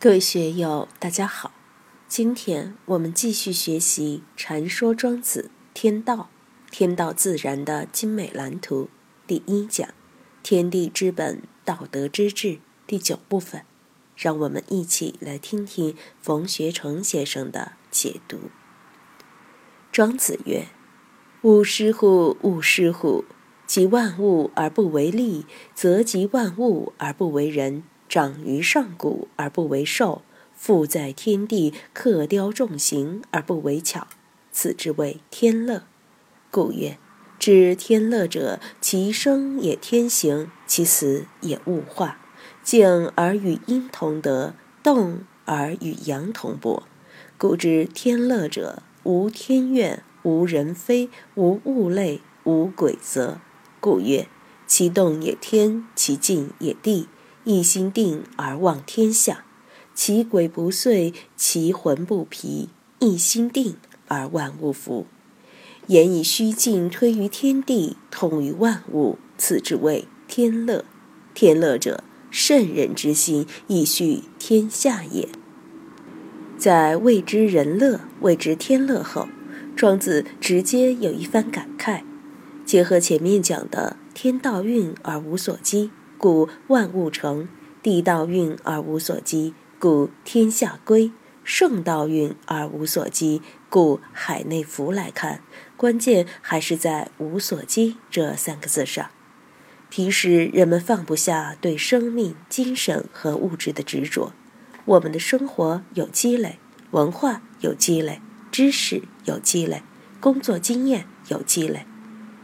各位学友，大家好。今天我们继续学习《禅说庄子天道》，天道自然的精美蓝图第一讲“天地之本，道德之治”第九部分。让我们一起来听听冯学成先生的解读。庄子曰：“勿失乎！勿失乎！及万物而不为利，则及万物而不为人。”长于上古而不为寿，富在天地，刻雕重形而不为巧，此之谓天乐。故曰：知天乐者，其生也天行，其死也物化。静而与阴同德，动而与阳同波。故知天乐者，无天怨，无人非，无物类，无鬼则。故曰：其动也天，其静也地。一心定而望天下，其鬼不遂，其魂不疲。一心定而万物服。言以虚静推于天地，通于万物，此之谓天乐。天乐者，圣人之心，以续天下也。在谓之人乐，谓之天乐后，庄子直接有一番感慨，结合前面讲的“天道运而无所积”。故万物成，地道运而无所积，故天下归；圣道运而无所积，故海内服。来看，关键还是在“无所积”这三个字上，提示人们放不下对生命、精神和物质的执着。我们的生活有积累，文化有积累，知识有积累，工作经验有积累，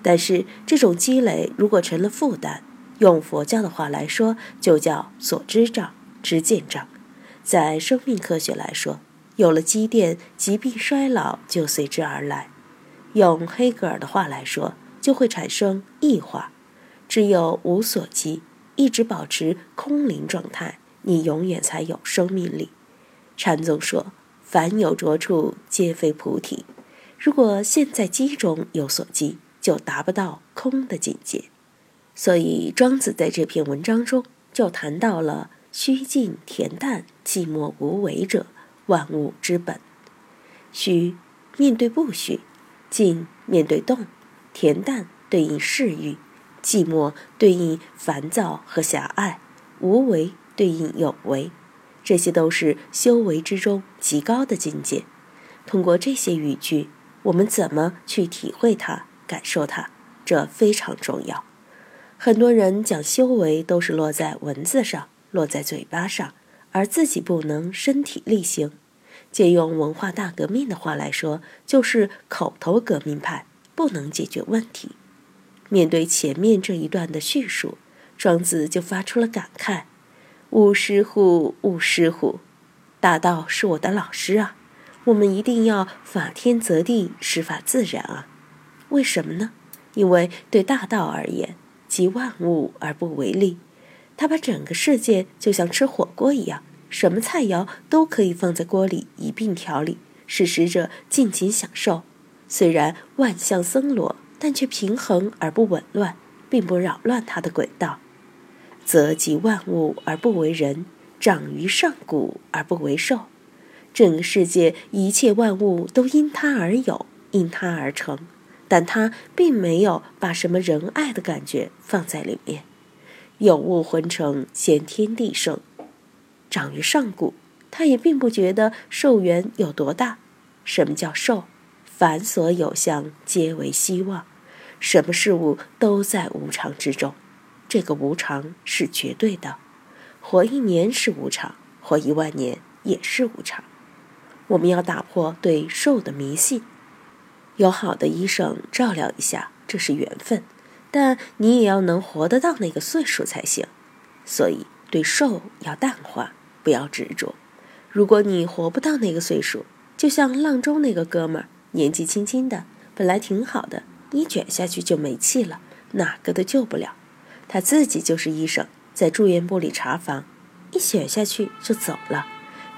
但是这种积累如果成了负担，用佛教的话来说，就叫所知障、知见障。在生命科学来说，有了积淀，疾病衰老就随之而来。用黑格尔的话来说，就会产生异化。只有无所积，一直保持空灵状态，你永远才有生命力。禅宗说：“凡有着处，皆非菩提。”如果现在积中有所积，就达不到空的境界。所以，庄子在这篇文章中就谈到了虚静恬淡、寂寞无为者，万物之本。虚面对不虚，静面对动，恬淡对应嗜欲，寂寞对应烦躁和狭隘，无为对应有为，这些都是修为之中极高的境界。通过这些语句，我们怎么去体会它、感受它，这非常重要。很多人讲修为都是落在文字上，落在嘴巴上，而自己不能身体力行。借用文化大革命的话来说，就是口头革命派，不能解决问题。面对前面这一段的叙述，庄子就发出了感慨：“勿失乎，勿失乎！大道是我的老师啊，我们一定要法天则地，师法自然啊。为什么呢？因为对大道而言。”集万物而不为利，他把整个世界就像吃火锅一样，什么菜肴都可以放在锅里一并调理，使食者尽情享受。虽然万象森罗，但却平衡而不紊乱，并不扰乱它的轨道。则集万物而不为人，长于上古而不为寿。整个世界一切万物都因他而有，因他而成。但他并没有把什么仁爱的感觉放在里面。有物浑成，先天地盛，长于上古。他也并不觉得寿元有多大。什么叫寿？凡所有相，皆为希望。什么事物都在无常之中。这个无常是绝对的。活一年是无常，活一万年也是无常。我们要打破对寿的迷信。有好的医生照料一下，这是缘分，但你也要能活得到那个岁数才行。所以对寿要淡化，不要执着。如果你活不到那个岁数，就像阆中那个哥们儿，年纪轻轻的，本来挺好的，一卷下去就没气了，哪个都救不了。他自己就是医生，在住院部里查房，一卷下去就走了，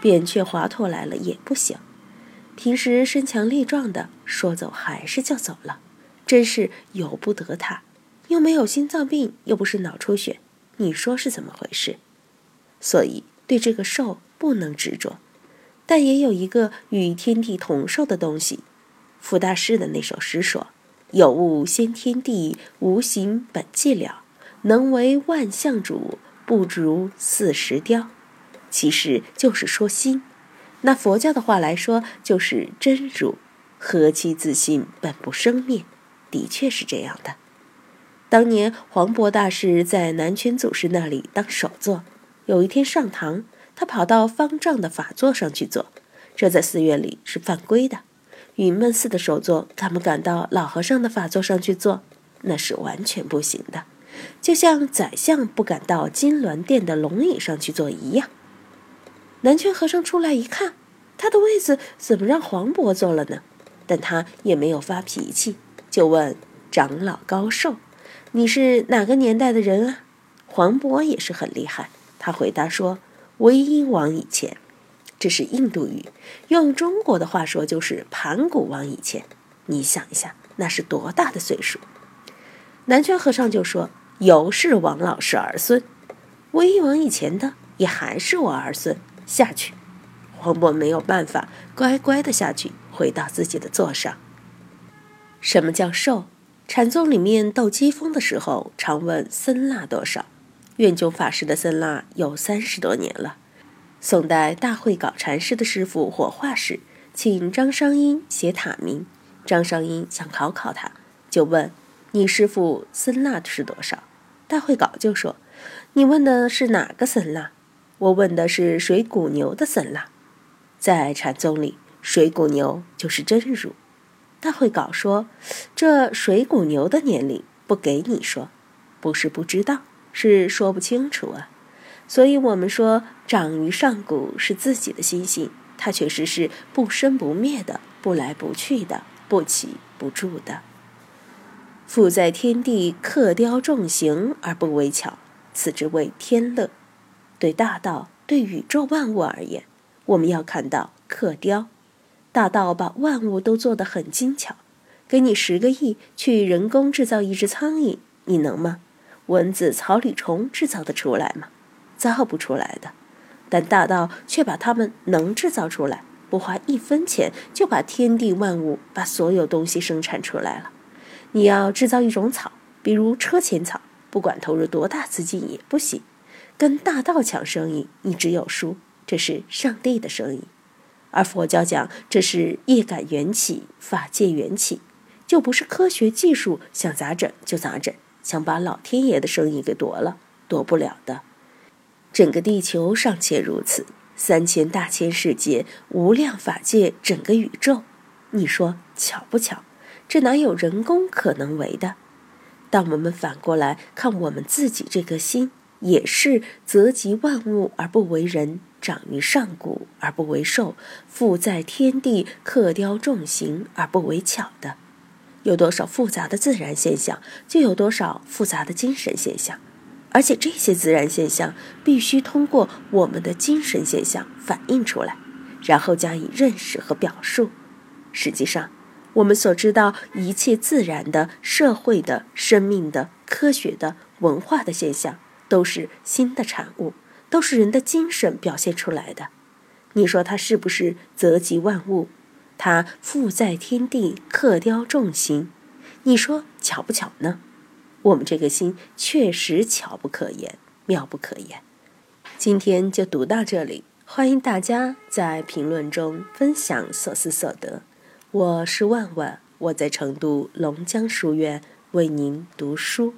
扁鹊华佗来了也不行。平时身强力壮的，说走还是就走了，真是由不得他。又没有心脏病，又不是脑出血，你说是怎么回事？所以对这个寿不能执着。但也有一个与天地同寿的东西。傅大师的那首诗说：“有物先天地，无形本寂寥。能为万象主，不如四时雕。”其实就是说心。那佛教的话来说，就是真如。何其自信，本不生灭。的确是这样的。当年黄渤大师在南泉祖师那里当首座，有一天上堂。他跑到方丈的法座上去坐，这在寺院里是犯规的。云门寺的首座，他们敢到老和尚的法座上去坐，那是完全不行的。就像宰相不敢到金銮殿的龙椅上去坐一样。南拳和尚出来一看，他的位子怎么让黄渤坐了呢？但他也没有发脾气，就问长老高寿：“你是哪个年代的人啊？”黄渤也是很厉害，他回答说。威音王以前，这是印度语，用中国的话说就是盘古王以前。你想一下，那是多大的岁数？南拳和尚就说：“尤是王老师儿孙，威音王以前的也还是我儿孙。”下去，黄渤没有办法，乖乖的下去，回到自己的座上。什么叫寿？禅宗里面斗机锋的时候，常问僧腊多少。愿炯法师的僧腊有三十多年了。宋代大会搞禅师的师傅火化时，请张商英写塔名。张商英想考考他，就问：“你师傅僧腊是多少？”大会稿就说：“你问的是哪个僧腊？我问的是水谷牛的僧腊。在禅宗里，水谷牛就是真如。”大会稿说：“这水谷牛的年龄不给你说，不是不知道。”是说不清楚啊，所以我们说长于上古是自己的心性，它确实是不生不灭的，不来不去的，不起不住的。富在天地，刻雕重形而不为巧，此之谓天乐。对大道，对宇宙万物而言，我们要看到刻雕。大道把万物都做得很精巧，给你十个亿去人工制造一只苍蝇，你能吗？蚊子、草履虫制造得出来吗？造不出来的。但大道却把它们能制造出来，不花一分钱就把天地万物、把所有东西生产出来了。你要制造一种草，比如车前草，不管投入多大资金也不行。跟大道抢生意，你只有输。这是上帝的生意，而佛教讲这是业感缘起、法界缘起，就不是科学技术想咋整就咋整。想把老天爷的生意给夺了，夺不了的。整个地球尚且如此，三千大千世界、无量法界，整个宇宙，你说巧不巧？这哪有人工可能为的？当我们反过来看我们自己这颗心，也是泽及万物而不为人，长于上古而不为寿，富在天地，刻雕重形而不为巧的。有多少复杂的自然现象，就有多少复杂的精神现象，而且这些自然现象必须通过我们的精神现象反映出来，然后加以认识和表述。实际上，我们所知道一切自然的、社会的、生命的、科学的、文化的现象，都是心的产物，都是人的精神表现出来的。你说它是不是泽及万物？他富在天地，刻雕重形，你说巧不巧呢？我们这个心确实巧不可言，妙不可言。今天就读到这里，欢迎大家在评论中分享所思所得。我是万万，我在成都龙江书院为您读书。